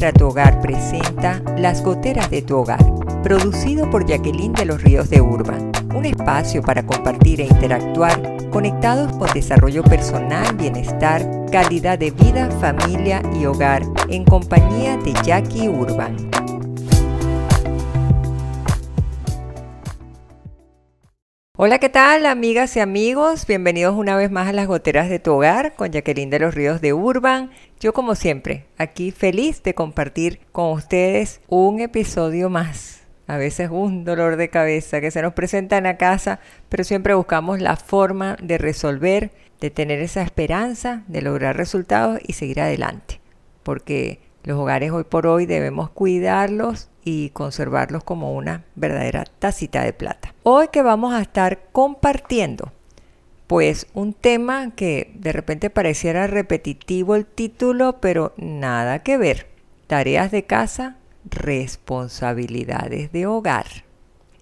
Nuestra Tu Hogar presenta Las Goteras de tu Hogar, producido por Jacqueline de los Ríos de Urban, un espacio para compartir e interactuar conectados con desarrollo personal, bienestar, calidad de vida, familia y hogar en compañía de Jackie Urban. Hola, ¿qué tal amigas y amigos? Bienvenidos una vez más a las goteras de tu hogar con Jacqueline de los Ríos de Urban. Yo como siempre, aquí feliz de compartir con ustedes un episodio más. A veces un dolor de cabeza que se nos presenta en la casa, pero siempre buscamos la forma de resolver, de tener esa esperanza, de lograr resultados y seguir adelante. Porque los hogares hoy por hoy debemos cuidarlos y conservarlos como una verdadera tacita de plata. Hoy que vamos a estar compartiendo, pues un tema que de repente pareciera repetitivo el título, pero nada que ver. Tareas de casa, responsabilidades de hogar.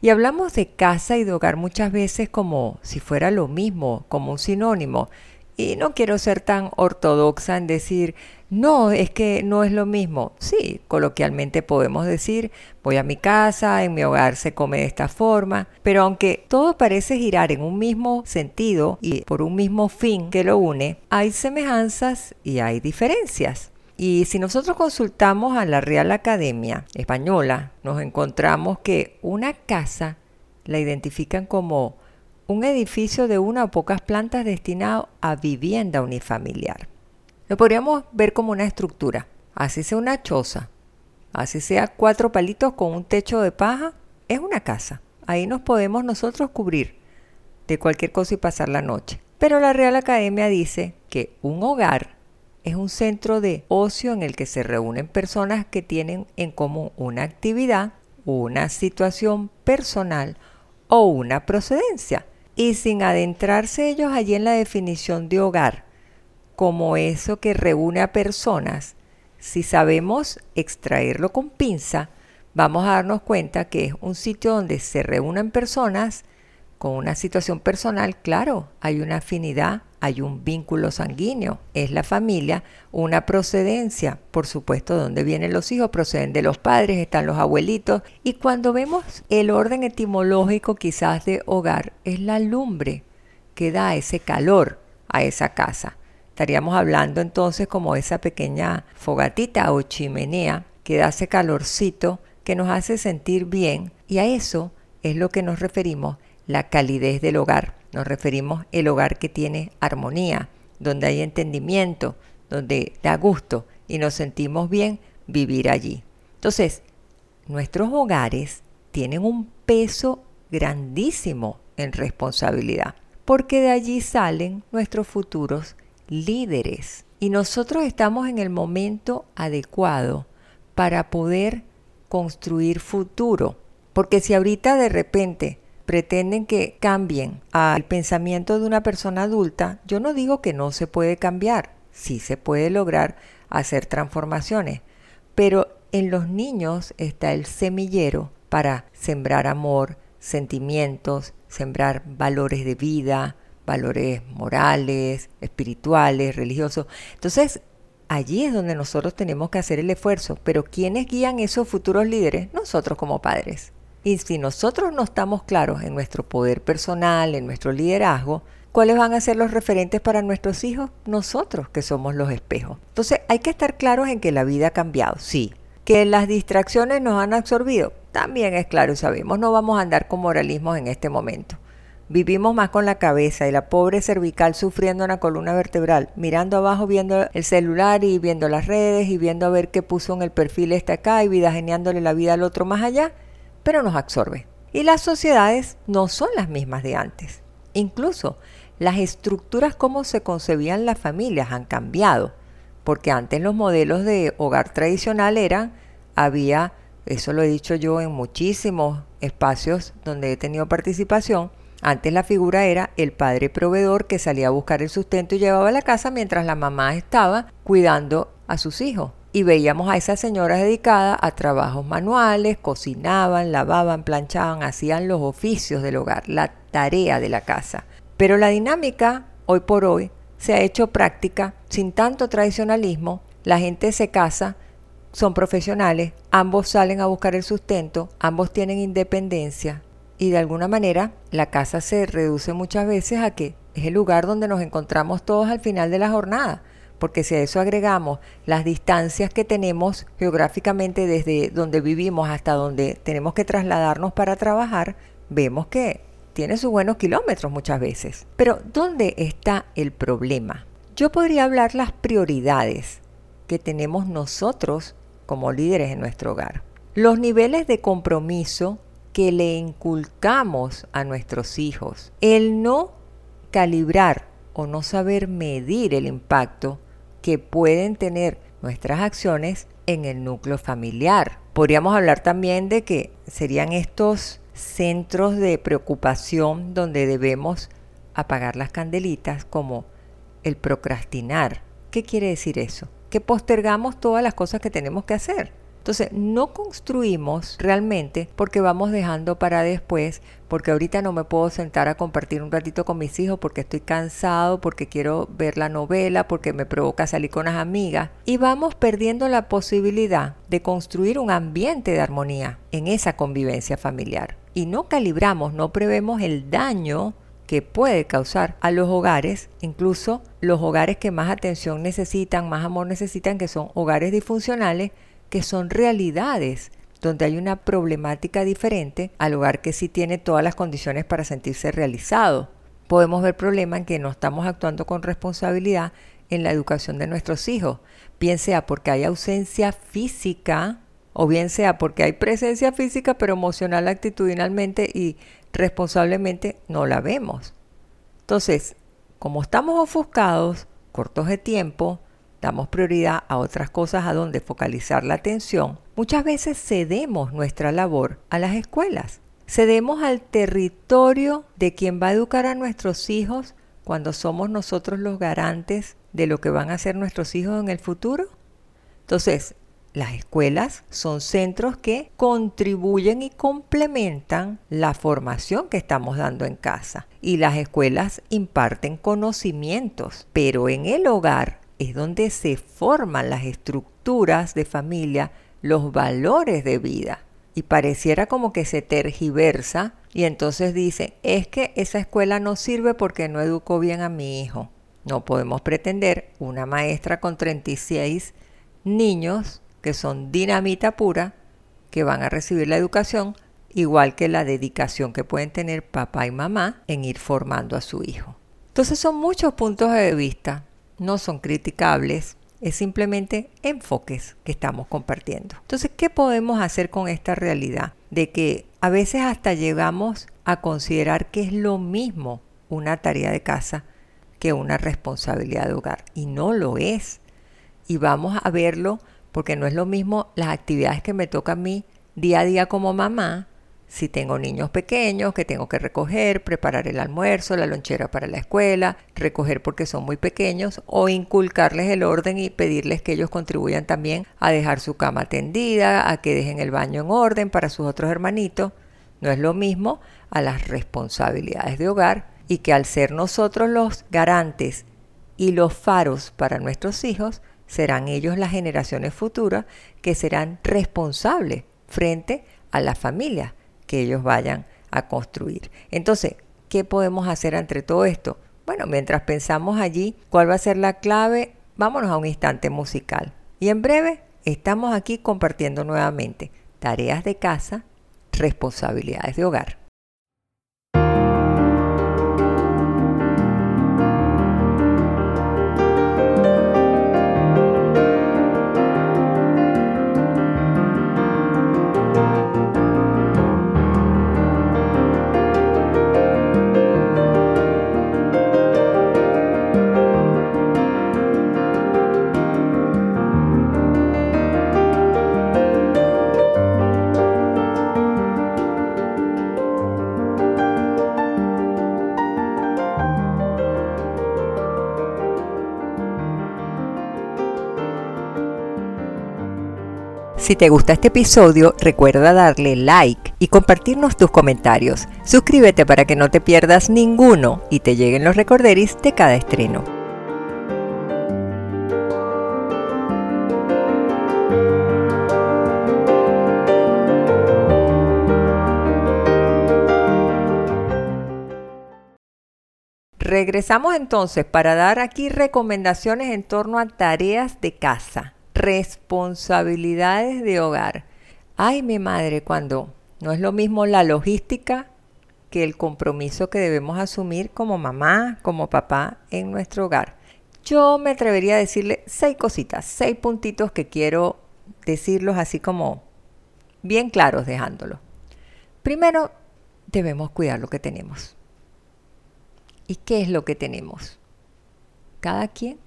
Y hablamos de casa y de hogar muchas veces como si fuera lo mismo, como un sinónimo. Y no quiero ser tan ortodoxa en decir, no, es que no es lo mismo. Sí, coloquialmente podemos decir, voy a mi casa, en mi hogar se come de esta forma, pero aunque todo parece girar en un mismo sentido y por un mismo fin que lo une, hay semejanzas y hay diferencias. Y si nosotros consultamos a la Real Academia Española, nos encontramos que una casa la identifican como un edificio de una o pocas plantas destinado a vivienda unifamiliar. Lo podríamos ver como una estructura, así sea una choza, así sea cuatro palitos con un techo de paja, es una casa. Ahí nos podemos nosotros cubrir de cualquier cosa y pasar la noche. Pero la Real Academia dice que un hogar es un centro de ocio en el que se reúnen personas que tienen en común una actividad, una situación personal o una procedencia y sin adentrarse ellos allí en la definición de hogar, como eso que reúne a personas, si sabemos extraerlo con pinza, vamos a darnos cuenta que es un sitio donde se reúnen personas con una situación personal, claro, hay una afinidad, hay un vínculo sanguíneo, es la familia, una procedencia, por supuesto, ¿de dónde vienen los hijos? Proceden de los padres, están los abuelitos, y cuando vemos el orden etimológico quizás de hogar, es la lumbre que da ese calor a esa casa. Estaríamos hablando entonces como esa pequeña fogatita o chimenea que da ese calorcito que nos hace sentir bien, y a eso es lo que nos referimos la calidez del hogar. Nos referimos el hogar que tiene armonía, donde hay entendimiento, donde da gusto y nos sentimos bien vivir allí. Entonces, nuestros hogares tienen un peso grandísimo en responsabilidad, porque de allí salen nuestros futuros líderes. Y nosotros estamos en el momento adecuado para poder construir futuro. Porque si ahorita de repente pretenden que cambien al pensamiento de una persona adulta, yo no digo que no se puede cambiar, sí se puede lograr hacer transformaciones, pero en los niños está el semillero para sembrar amor, sentimientos, sembrar valores de vida, valores morales, espirituales, religiosos. Entonces, allí es donde nosotros tenemos que hacer el esfuerzo, pero ¿quiénes guían esos futuros líderes? Nosotros como padres. Y si nosotros no estamos claros en nuestro poder personal, en nuestro liderazgo, ¿cuáles van a ser los referentes para nuestros hijos? Nosotros, que somos los espejos. Entonces hay que estar claros en que la vida ha cambiado, sí. Que las distracciones nos han absorbido, también es claro y sabemos, no vamos a andar con moralismos en este momento. Vivimos más con la cabeza y la pobre cervical sufriendo en la columna vertebral, mirando abajo, viendo el celular y viendo las redes y viendo a ver qué puso en el perfil este acá y vida geniándole la vida al otro más allá pero nos absorbe. Y las sociedades no son las mismas de antes. Incluso las estructuras como se concebían las familias han cambiado, porque antes los modelos de hogar tradicional eran, había, eso lo he dicho yo en muchísimos espacios donde he tenido participación, antes la figura era el padre proveedor que salía a buscar el sustento y llevaba a la casa mientras la mamá estaba cuidando a sus hijos y veíamos a esas señoras dedicadas a trabajos manuales, cocinaban, lavaban, planchaban, hacían los oficios del hogar, la tarea de la casa. Pero la dinámica, hoy por hoy, se ha hecho práctica sin tanto tradicionalismo. La gente se casa son profesionales, ambos salen a buscar el sustento, ambos tienen independencia y de alguna manera la casa se reduce muchas veces a que es el lugar donde nos encontramos todos al final de la jornada. Porque si a eso agregamos las distancias que tenemos geográficamente desde donde vivimos hasta donde tenemos que trasladarnos para trabajar, vemos que tiene sus buenos kilómetros muchas veces. Pero ¿dónde está el problema? Yo podría hablar las prioridades que tenemos nosotros como líderes en nuestro hogar. Los niveles de compromiso que le inculcamos a nuestros hijos. El no calibrar o no saber medir el impacto que pueden tener nuestras acciones en el núcleo familiar. Podríamos hablar también de que serían estos centros de preocupación donde debemos apagar las candelitas como el procrastinar. ¿Qué quiere decir eso? Que postergamos todas las cosas que tenemos que hacer. Entonces, no construimos realmente porque vamos dejando para después, porque ahorita no me puedo sentar a compartir un ratito con mis hijos porque estoy cansado, porque quiero ver la novela, porque me provoca salir con las amigas. Y vamos perdiendo la posibilidad de construir un ambiente de armonía en esa convivencia familiar. Y no calibramos, no prevemos el daño que puede causar a los hogares, incluso los hogares que más atención necesitan, más amor necesitan, que son hogares disfuncionales, que son realidades donde hay una problemática diferente al hogar que sí tiene todas las condiciones para sentirse realizado. Podemos ver problemas en que no estamos actuando con responsabilidad en la educación de nuestros hijos, bien sea porque hay ausencia física o bien sea porque hay presencia física pero emocional actitudinalmente y responsablemente no la vemos. Entonces, como estamos ofuscados, cortos de tiempo, damos prioridad a otras cosas a donde focalizar la atención, muchas veces cedemos nuestra labor a las escuelas. Cedemos al territorio de quien va a educar a nuestros hijos cuando somos nosotros los garantes de lo que van a ser nuestros hijos en el futuro. Entonces, las escuelas son centros que contribuyen y complementan la formación que estamos dando en casa. Y las escuelas imparten conocimientos, pero en el hogar es donde se forman las estructuras de familia, los valores de vida. Y pareciera como que se tergiversa y entonces dice, es que esa escuela no sirve porque no educó bien a mi hijo. No podemos pretender una maestra con 36 niños que son dinamita pura, que van a recibir la educación, igual que la dedicación que pueden tener papá y mamá en ir formando a su hijo. Entonces son muchos puntos de vista no son criticables, es simplemente enfoques que estamos compartiendo. Entonces, ¿qué podemos hacer con esta realidad? De que a veces hasta llegamos a considerar que es lo mismo una tarea de casa que una responsabilidad de hogar. Y no lo es. Y vamos a verlo porque no es lo mismo las actividades que me toca a mí día a día como mamá si tengo niños pequeños que tengo que recoger, preparar el almuerzo, la lonchera para la escuela, recoger porque son muy pequeños o inculcarles el orden y pedirles que ellos contribuyan también a dejar su cama tendida, a que dejen el baño en orden para sus otros hermanitos. No es lo mismo a las responsabilidades de hogar y que al ser nosotros los garantes y los faros para nuestros hijos, serán ellos las generaciones futuras que serán responsables frente a la familia que ellos vayan a construir. Entonces, ¿qué podemos hacer entre todo esto? Bueno, mientras pensamos allí cuál va a ser la clave, vámonos a un instante musical. Y en breve estamos aquí compartiendo nuevamente tareas de casa, responsabilidades de hogar. Si te gusta este episodio, recuerda darle like y compartirnos tus comentarios. Suscríbete para que no te pierdas ninguno y te lleguen los recorderis de cada estreno. Regresamos entonces para dar aquí recomendaciones en torno a tareas de casa responsabilidades de hogar. Ay, mi madre, cuando no es lo mismo la logística que el compromiso que debemos asumir como mamá, como papá en nuestro hogar. Yo me atrevería a decirle seis cositas, seis puntitos que quiero decirlos así como bien claros dejándolo. Primero, debemos cuidar lo que tenemos. ¿Y qué es lo que tenemos? Cada quien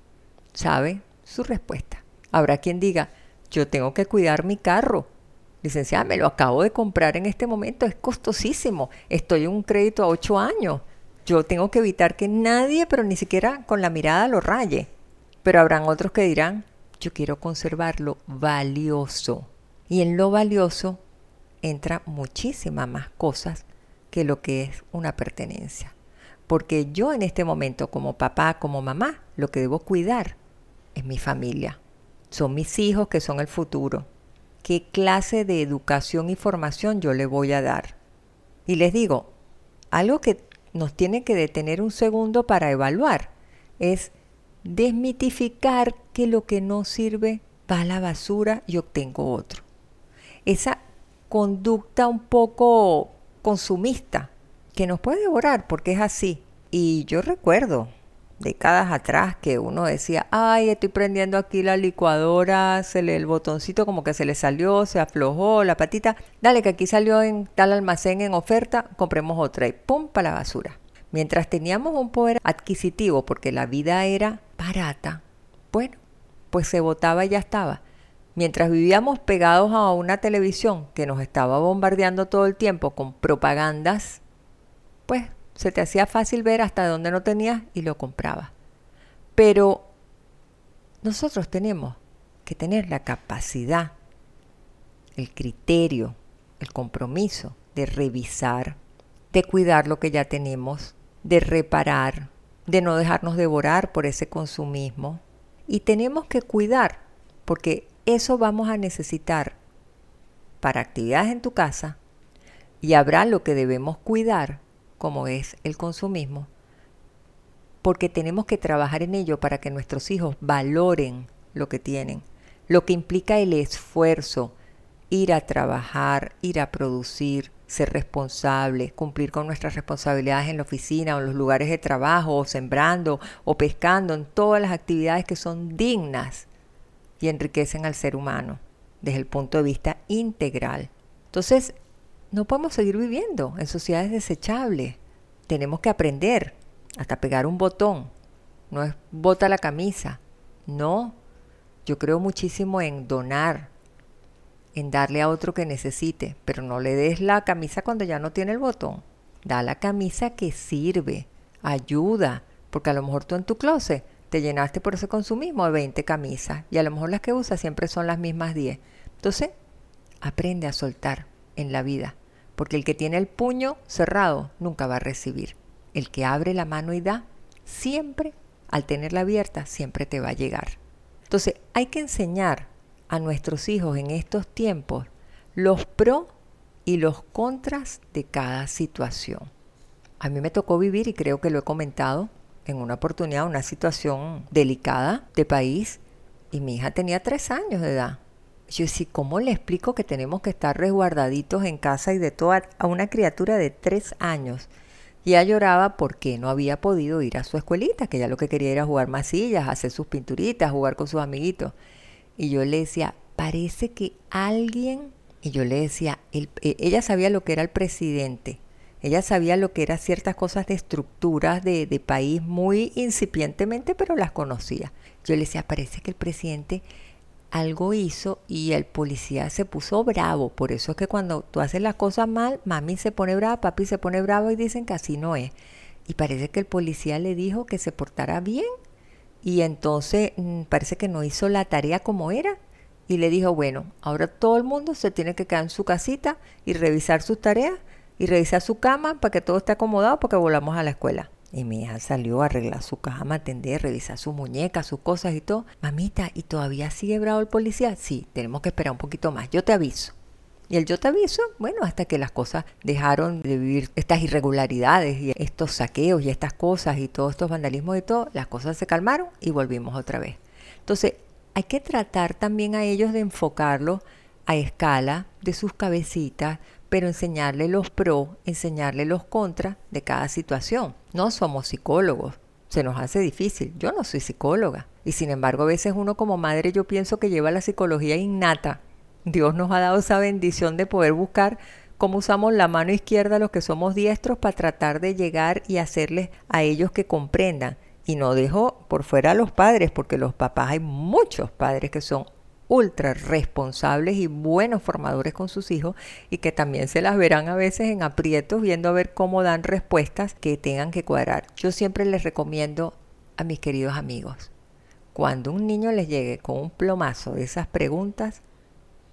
sabe su respuesta. Habrá quien diga, yo tengo que cuidar mi carro. Licenciada, me lo acabo de comprar en este momento, es costosísimo. Estoy en un crédito a ocho años. Yo tengo que evitar que nadie, pero ni siquiera con la mirada, lo raye. Pero habrán otros que dirán, yo quiero conservarlo valioso. Y en lo valioso entra muchísimas más cosas que lo que es una pertenencia. Porque yo en este momento, como papá, como mamá, lo que debo cuidar es mi familia. Son mis hijos que son el futuro. ¿Qué clase de educación y formación yo le voy a dar? Y les digo, algo que nos tiene que detener un segundo para evaluar es desmitificar que lo que no sirve va a la basura y obtengo otro. Esa conducta un poco consumista que nos puede devorar porque es así. Y yo recuerdo décadas atrás que uno decía, ay, estoy prendiendo aquí la licuadora, se le el botoncito como que se le salió, se aflojó la patita, dale que aquí salió en tal almacén en oferta, compremos otra y pum para la basura. Mientras teníamos un poder adquisitivo porque la vida era barata, bueno, pues se votaba y ya estaba. Mientras vivíamos pegados a una televisión que nos estaba bombardeando todo el tiempo con propagandas, pues se te hacía fácil ver hasta dónde no tenías y lo comprabas. Pero nosotros tenemos que tener la capacidad, el criterio, el compromiso de revisar, de cuidar lo que ya tenemos, de reparar, de no dejarnos devorar por ese consumismo. Y tenemos que cuidar, porque eso vamos a necesitar para actividades en tu casa y habrá lo que debemos cuidar como es el consumismo, porque tenemos que trabajar en ello para que nuestros hijos valoren lo que tienen, lo que implica el esfuerzo, ir a trabajar, ir a producir, ser responsable, cumplir con nuestras responsabilidades en la oficina o en los lugares de trabajo, o sembrando o pescando, en todas las actividades que son dignas y enriquecen al ser humano desde el punto de vista integral. Entonces, no podemos seguir viviendo en sociedades desechables. Tenemos que aprender hasta pegar un botón. No es bota la camisa. No. Yo creo muchísimo en donar, en darle a otro que necesite, pero no le des la camisa cuando ya no tiene el botón. Da la camisa que sirve, ayuda, porque a lo mejor tú en tu closet te llenaste por ese consumismo de 20 camisas y a lo mejor las que usas siempre son las mismas 10. Entonces, aprende a soltar en la vida porque el que tiene el puño cerrado nunca va a recibir. El que abre la mano y da, siempre, al tenerla abierta, siempre te va a llegar. Entonces hay que enseñar a nuestros hijos en estos tiempos los pros y los contras de cada situación. A mí me tocó vivir, y creo que lo he comentado en una oportunidad, una situación delicada de país, y mi hija tenía tres años de edad. Yo decía, ¿cómo le explico que tenemos que estar resguardaditos en casa y de todo a una criatura de tres años? Y ella lloraba porque no había podido ir a su escuelita, que ella lo que quería era jugar masillas, hacer sus pinturitas, jugar con sus amiguitos. Y yo le decía, parece que alguien, y yo le decía, e, ella sabía lo que era el presidente, ella sabía lo que eran ciertas cosas de estructuras de, de país muy incipientemente, pero las conocía. Yo le decía, parece que el presidente algo hizo y el policía se puso bravo. Por eso es que cuando tú haces las cosas mal, mami se pone brava, papi se pone bravo y dicen que así no es. Y parece que el policía le dijo que se portara bien y entonces mm, parece que no hizo la tarea como era. Y le dijo, bueno, ahora todo el mundo se tiene que quedar en su casita y revisar sus tareas y revisar su cama para que todo esté acomodado porque volvamos a la escuela. Y mi hija salió a arreglar su cama, atender, revisar su muñeca, sus cosas y todo. Mamita, ¿y todavía sigue bravo el policía? Sí, tenemos que esperar un poquito más. Yo te aviso. Y el yo te aviso, bueno, hasta que las cosas dejaron de vivir estas irregularidades y estos saqueos y estas cosas y todos estos vandalismos y todo, las cosas se calmaron y volvimos otra vez. Entonces, hay que tratar también a ellos de enfocarlo a escala de sus cabecitas, pero enseñarle los pros, enseñarle los contras de cada situación. No somos psicólogos, se nos hace difícil. Yo no soy psicóloga. Y sin embargo, a veces uno como madre yo pienso que lleva la psicología innata. Dios nos ha dado esa bendición de poder buscar cómo usamos la mano izquierda los que somos diestros para tratar de llegar y hacerles a ellos que comprendan. Y no dejo por fuera a los padres, porque los papás hay muchos padres que son ultra responsables y buenos formadores con sus hijos y que también se las verán a veces en aprietos viendo a ver cómo dan respuestas que tengan que cuadrar. Yo siempre les recomiendo a mis queridos amigos, cuando un niño les llegue con un plomazo de esas preguntas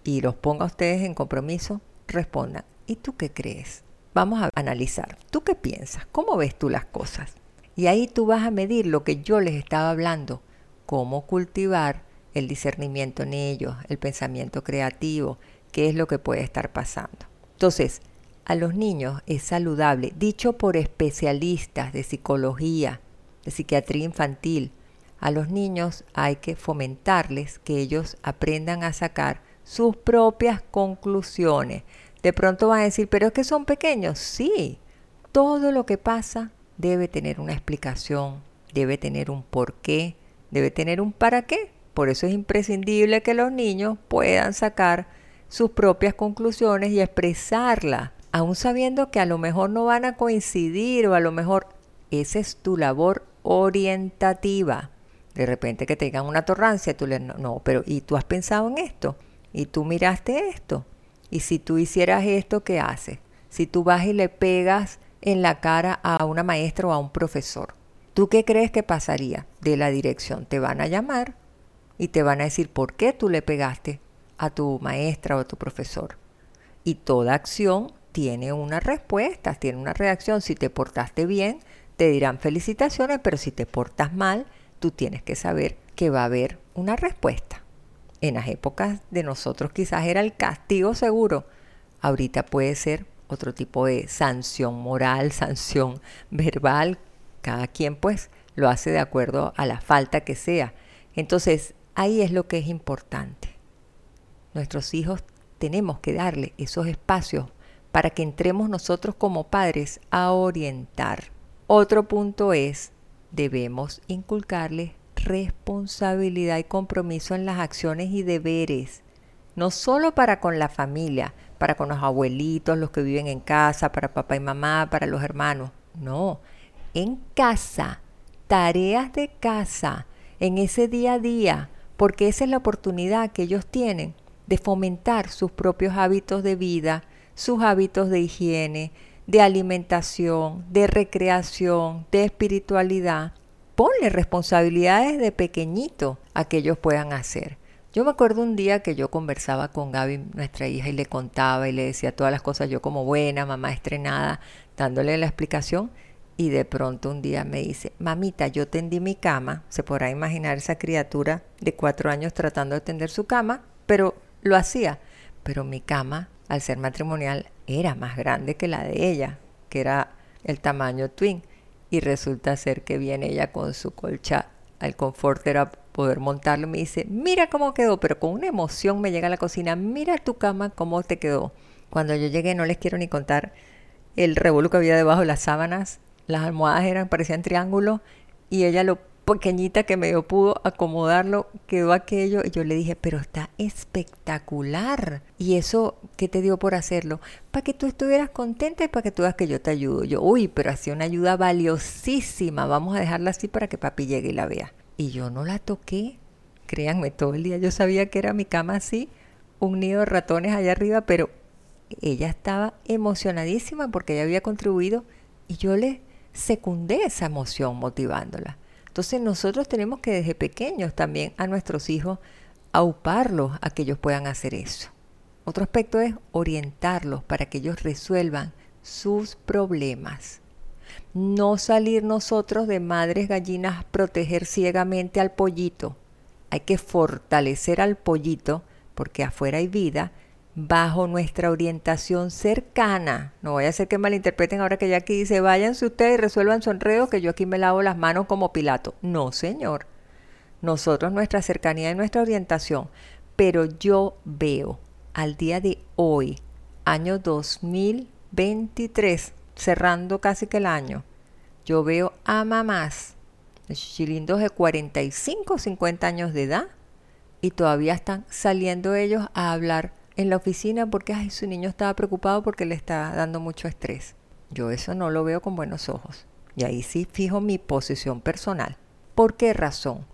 y los ponga a ustedes en compromiso, respondan, ¿y tú qué crees? Vamos a analizar, ¿tú qué piensas? ¿Cómo ves tú las cosas? Y ahí tú vas a medir lo que yo les estaba hablando, cómo cultivar el discernimiento en ellos, el pensamiento creativo, qué es lo que puede estar pasando. Entonces, a los niños es saludable, dicho por especialistas de psicología, de psiquiatría infantil, a los niños hay que fomentarles que ellos aprendan a sacar sus propias conclusiones. De pronto van a decir, pero es que son pequeños. Sí, todo lo que pasa debe tener una explicación, debe tener un porqué, debe tener un para qué. Por eso es imprescindible que los niños puedan sacar sus propias conclusiones y expresarlas, aun sabiendo que a lo mejor no van a coincidir o a lo mejor esa es tu labor orientativa. De repente que tengan una torrancia, tú le no, no, pero ¿y tú has pensado en esto? ¿Y tú miraste esto? ¿Y si tú hicieras esto, qué haces? Si tú vas y le pegas en la cara a una maestra o a un profesor, ¿tú qué crees que pasaría? De la dirección te van a llamar y te van a decir por qué tú le pegaste a tu maestra o a tu profesor. Y toda acción tiene una respuesta, tiene una reacción. Si te portaste bien, te dirán felicitaciones, pero si te portas mal, tú tienes que saber que va a haber una respuesta. En las épocas de nosotros quizás era el castigo seguro. Ahorita puede ser otro tipo de sanción moral, sanción verbal. Cada quien pues lo hace de acuerdo a la falta que sea. Entonces, Ahí es lo que es importante. Nuestros hijos tenemos que darle esos espacios para que entremos nosotros como padres a orientar. Otro punto es, debemos inculcarles responsabilidad y compromiso en las acciones y deberes, no solo para con la familia, para con los abuelitos, los que viven en casa, para papá y mamá, para los hermanos, no, en casa, tareas de casa, en ese día a día, porque esa es la oportunidad que ellos tienen de fomentar sus propios hábitos de vida, sus hábitos de higiene, de alimentación, de recreación, de espiritualidad. Ponle responsabilidades de pequeñito a que ellos puedan hacer. Yo me acuerdo un día que yo conversaba con Gaby, nuestra hija, y le contaba y le decía todas las cosas yo como buena, mamá estrenada, dándole la explicación y de pronto un día me dice, mamita, yo tendí mi cama, se podrá imaginar esa criatura de cuatro años tratando de tender su cama, pero lo hacía. Pero mi cama, al ser matrimonial, era más grande que la de ella, que era el tamaño twin. Y resulta ser que viene ella con su colcha al confort era poder montarlo. Me dice, mira cómo quedó, pero con una emoción me llega a la cocina, mira tu cama cómo te quedó. Cuando yo llegué, no les quiero ni contar el revuelo que había debajo de las sábanas, las almohadas eran, parecían triángulos y ella lo pequeñita que medio pudo acomodarlo, quedó aquello y yo le dije, pero está espectacular. ¿Y eso qué te dio por hacerlo? Para que tú estuvieras contenta y para que tú veas que yo te ayudo. Yo, uy, pero hacía una ayuda valiosísima, vamos a dejarla así para que papi llegue y la vea. Y yo no la toqué, créanme, todo el día yo sabía que era mi cama así, un nido de ratones allá arriba, pero ella estaba emocionadísima porque ella había contribuido y yo le secundé esa emoción motivándola. Entonces nosotros tenemos que desde pequeños también a nuestros hijos auparlos a que ellos puedan hacer eso. Otro aspecto es orientarlos para que ellos resuelvan sus problemas. No salir nosotros de madres gallinas proteger ciegamente al pollito. Hay que fortalecer al pollito porque afuera hay vida bajo nuestra orientación cercana. No voy a hacer que malinterpreten ahora que ya aquí dice, váyanse ustedes y resuelvan su enredo, que yo aquí me lavo las manos como Pilato. No, señor. Nosotros, nuestra cercanía y nuestra orientación. Pero yo veo al día de hoy, año 2023, cerrando casi que el año, yo veo a mamás, chilindos de 45 o 50 años de edad, y todavía están saliendo ellos a hablar en la oficina porque ay, su niño estaba preocupado porque le está dando mucho estrés. Yo eso no lo veo con buenos ojos. Y ahí sí fijo mi posición personal. ¿Por qué razón?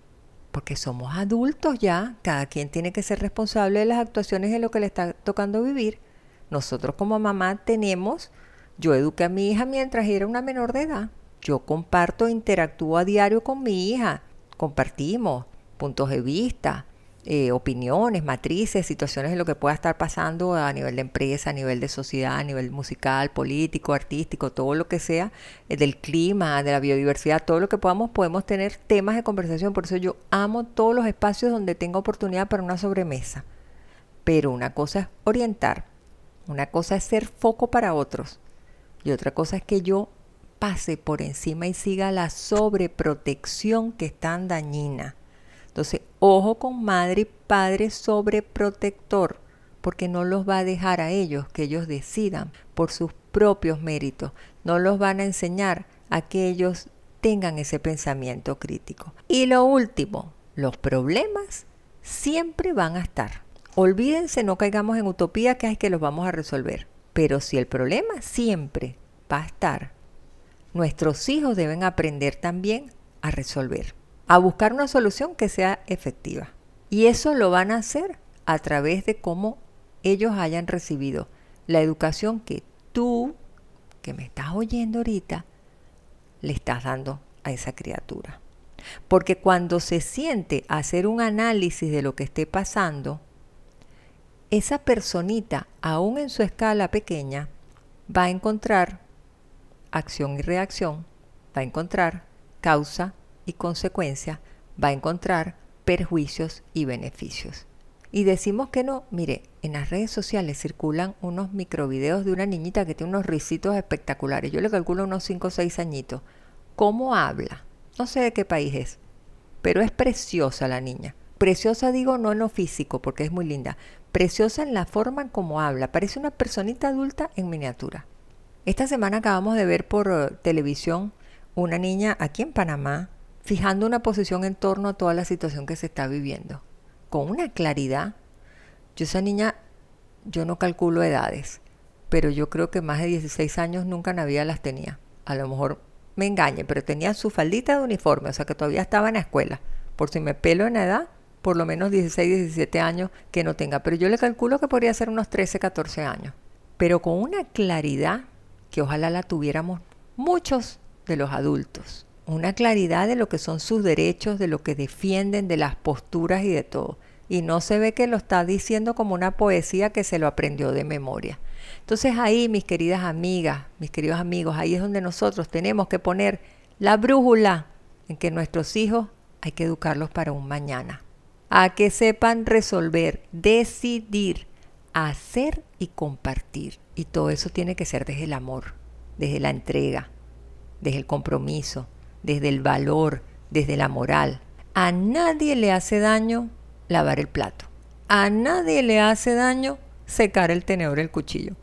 Porque somos adultos ya, cada quien tiene que ser responsable de las actuaciones de lo que le está tocando vivir. Nosotros como mamá tenemos, yo eduqué a mi hija mientras era una menor de edad. Yo comparto, interactúo a diario con mi hija, compartimos puntos de vista, eh, opiniones, matrices, situaciones de lo que pueda estar pasando a nivel de empresa, a nivel de sociedad, a nivel musical, político, artístico, todo lo que sea, eh, del clima, de la biodiversidad, todo lo que podamos, podemos tener temas de conversación. Por eso yo amo todos los espacios donde tenga oportunidad para una sobremesa. Pero una cosa es orientar, una cosa es ser foco para otros y otra cosa es que yo pase por encima y siga la sobreprotección que es tan dañina. Entonces, ojo con madre y padre sobreprotector, porque no los va a dejar a ellos que ellos decidan por sus propios méritos. No los van a enseñar a que ellos tengan ese pensamiento crítico. Y lo último, los problemas siempre van a estar. Olvídense, no caigamos en utopía que es que los vamos a resolver. Pero si el problema siempre va a estar, nuestros hijos deben aprender también a resolver a buscar una solución que sea efectiva. Y eso lo van a hacer a través de cómo ellos hayan recibido la educación que tú, que me estás oyendo ahorita, le estás dando a esa criatura. Porque cuando se siente hacer un análisis de lo que esté pasando, esa personita, aún en su escala pequeña, va a encontrar acción y reacción, va a encontrar causa y consecuencia va a encontrar perjuicios y beneficios. Y decimos que no, mire, en las redes sociales circulan unos microvideos de una niñita que tiene unos risitos espectaculares. Yo le calculo unos 5 o 6 añitos. ¿Cómo habla? No sé de qué país es, pero es preciosa la niña. Preciosa digo no en lo físico, porque es muy linda. Preciosa en la forma en cómo habla. Parece una personita adulta en miniatura. Esta semana acabamos de ver por eh, televisión una niña aquí en Panamá fijando una posición en torno a toda la situación que se está viviendo, con una claridad. Yo esa niña, yo no calculo edades, pero yo creo que más de 16 años nunca en la las tenía. A lo mejor me engañe, pero tenía su faldita de uniforme, o sea que todavía estaba en la escuela. Por si me pelo en edad, por lo menos 16, 17 años que no tenga. Pero yo le calculo que podría ser unos 13, 14 años. Pero con una claridad que ojalá la tuviéramos muchos de los adultos una claridad de lo que son sus derechos, de lo que defienden, de las posturas y de todo. Y no se ve que lo está diciendo como una poesía que se lo aprendió de memoria. Entonces ahí, mis queridas amigas, mis queridos amigos, ahí es donde nosotros tenemos que poner la brújula en que nuestros hijos hay que educarlos para un mañana. A que sepan resolver, decidir, hacer y compartir. Y todo eso tiene que ser desde el amor, desde la entrega, desde el compromiso, desde el valor, desde la moral. A nadie le hace daño lavar el plato. A nadie le hace daño secar el tenedor, el cuchillo.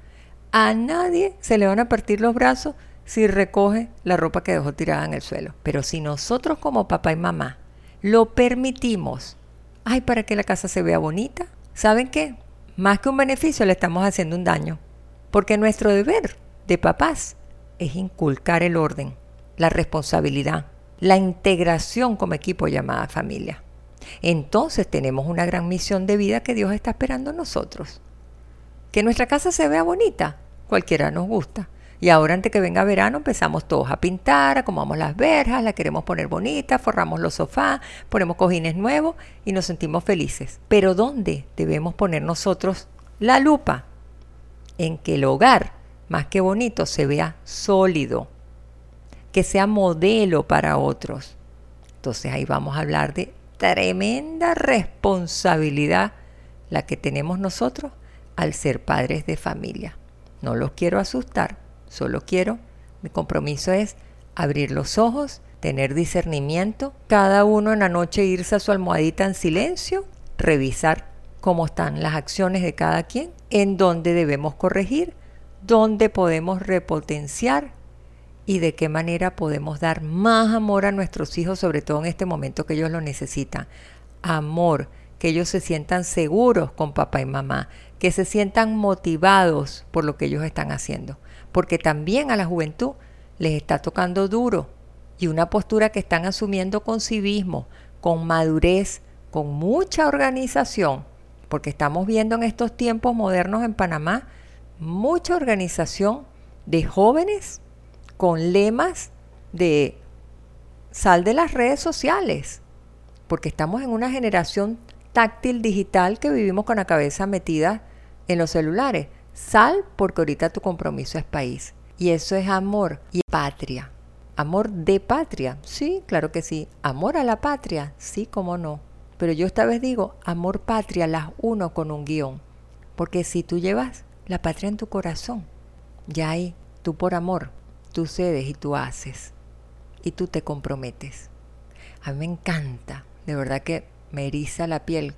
A nadie se le van a partir los brazos si recoge la ropa que dejó tirada en el suelo. Pero si nosotros como papá y mamá lo permitimos, ay, para que la casa se vea bonita, ¿saben qué? Más que un beneficio le estamos haciendo un daño. Porque nuestro deber de papás es inculcar el orden, la responsabilidad, la integración como equipo llamada familia. Entonces tenemos una gran misión de vida que Dios está esperando en nosotros. Que nuestra casa se vea bonita, cualquiera nos gusta. Y ahora antes que venga verano empezamos todos a pintar, acomodamos las verjas, la queremos poner bonita, forramos los sofás, ponemos cojines nuevos y nos sentimos felices. Pero ¿dónde debemos poner nosotros la lupa? En que el hogar, más que bonito, se vea sólido, que sea modelo para otros. Entonces ahí vamos a hablar de tremenda responsabilidad la que tenemos nosotros al ser padres de familia. No los quiero asustar, solo quiero, mi compromiso es abrir los ojos, tener discernimiento, cada uno en la noche irse a su almohadita en silencio, revisar cómo están las acciones de cada quien, en dónde debemos corregir, dónde podemos repotenciar y de qué manera podemos dar más amor a nuestros hijos, sobre todo en este momento que ellos lo necesitan. Amor, que ellos se sientan seguros con papá y mamá, que se sientan motivados por lo que ellos están haciendo, porque también a la juventud les está tocando duro y una postura que están asumiendo con civismo, con madurez, con mucha organización, porque estamos viendo en estos tiempos modernos en Panamá mucha organización de jóvenes con lemas de sal de las redes sociales, porque estamos en una generación táctil digital que vivimos con la cabeza metida en los celulares. Sal porque ahorita tu compromiso es país. Y eso es amor y patria. Amor de patria, sí, claro que sí. Amor a la patria, sí, cómo no. Pero yo esta vez digo, amor patria, las uno con un guion. Porque si tú llevas la patria en tu corazón, ya ahí, tú por amor, tú cedes y tú haces. Y tú te comprometes. A mí me encanta, de verdad que me eriza la piel.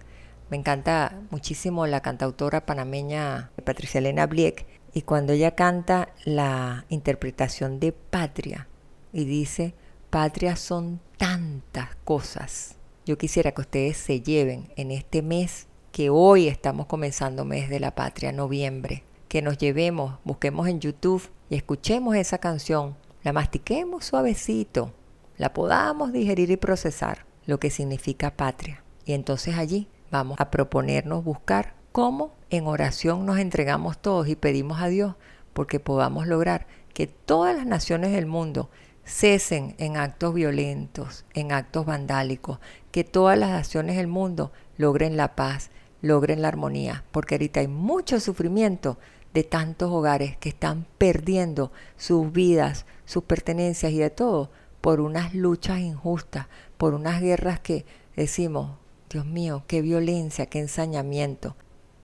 Me encanta muchísimo la cantautora panameña Patricia Elena Bliek y cuando ella canta la interpretación de patria y dice, patria son tantas cosas. Yo quisiera que ustedes se lleven en este mes que hoy estamos comenzando mes de la patria, noviembre, que nos llevemos, busquemos en YouTube escuchemos esa canción, la mastiquemos suavecito, la podamos digerir y procesar, lo que significa patria. Y entonces allí vamos a proponernos buscar cómo en oración nos entregamos todos y pedimos a Dios porque podamos lograr que todas las naciones del mundo cesen en actos violentos, en actos vandálicos, que todas las naciones del mundo logren la paz, logren la armonía, porque ahorita hay mucho sufrimiento de tantos hogares que están perdiendo sus vidas, sus pertenencias y de todo por unas luchas injustas, por unas guerras que decimos, Dios mío, qué violencia, qué ensañamiento,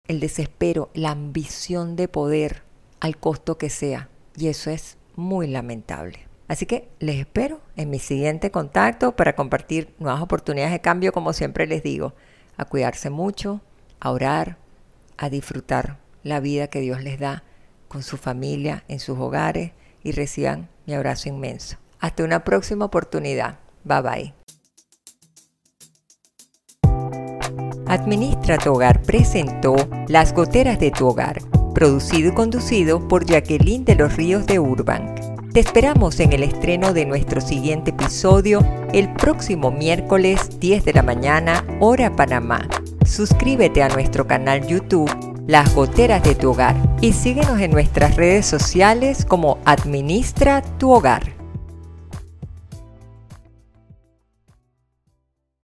el desespero, la ambición de poder al costo que sea. Y eso es muy lamentable. Así que les espero en mi siguiente contacto para compartir nuevas oportunidades de cambio, como siempre les digo, a cuidarse mucho, a orar, a disfrutar la vida que Dios les da con su familia, en sus hogares y reciban mi abrazo inmenso. Hasta una próxima oportunidad. Bye bye. Administra tu hogar presentó Las goteras de tu hogar, producido y conducido por Jacqueline de los Ríos de Urban. Te esperamos en el estreno de nuestro siguiente episodio el próximo miércoles 10 de la mañana, hora Panamá. Suscríbete a nuestro canal YouTube Las Goteras de tu Hogar y síguenos en nuestras redes sociales como Administra tu Hogar.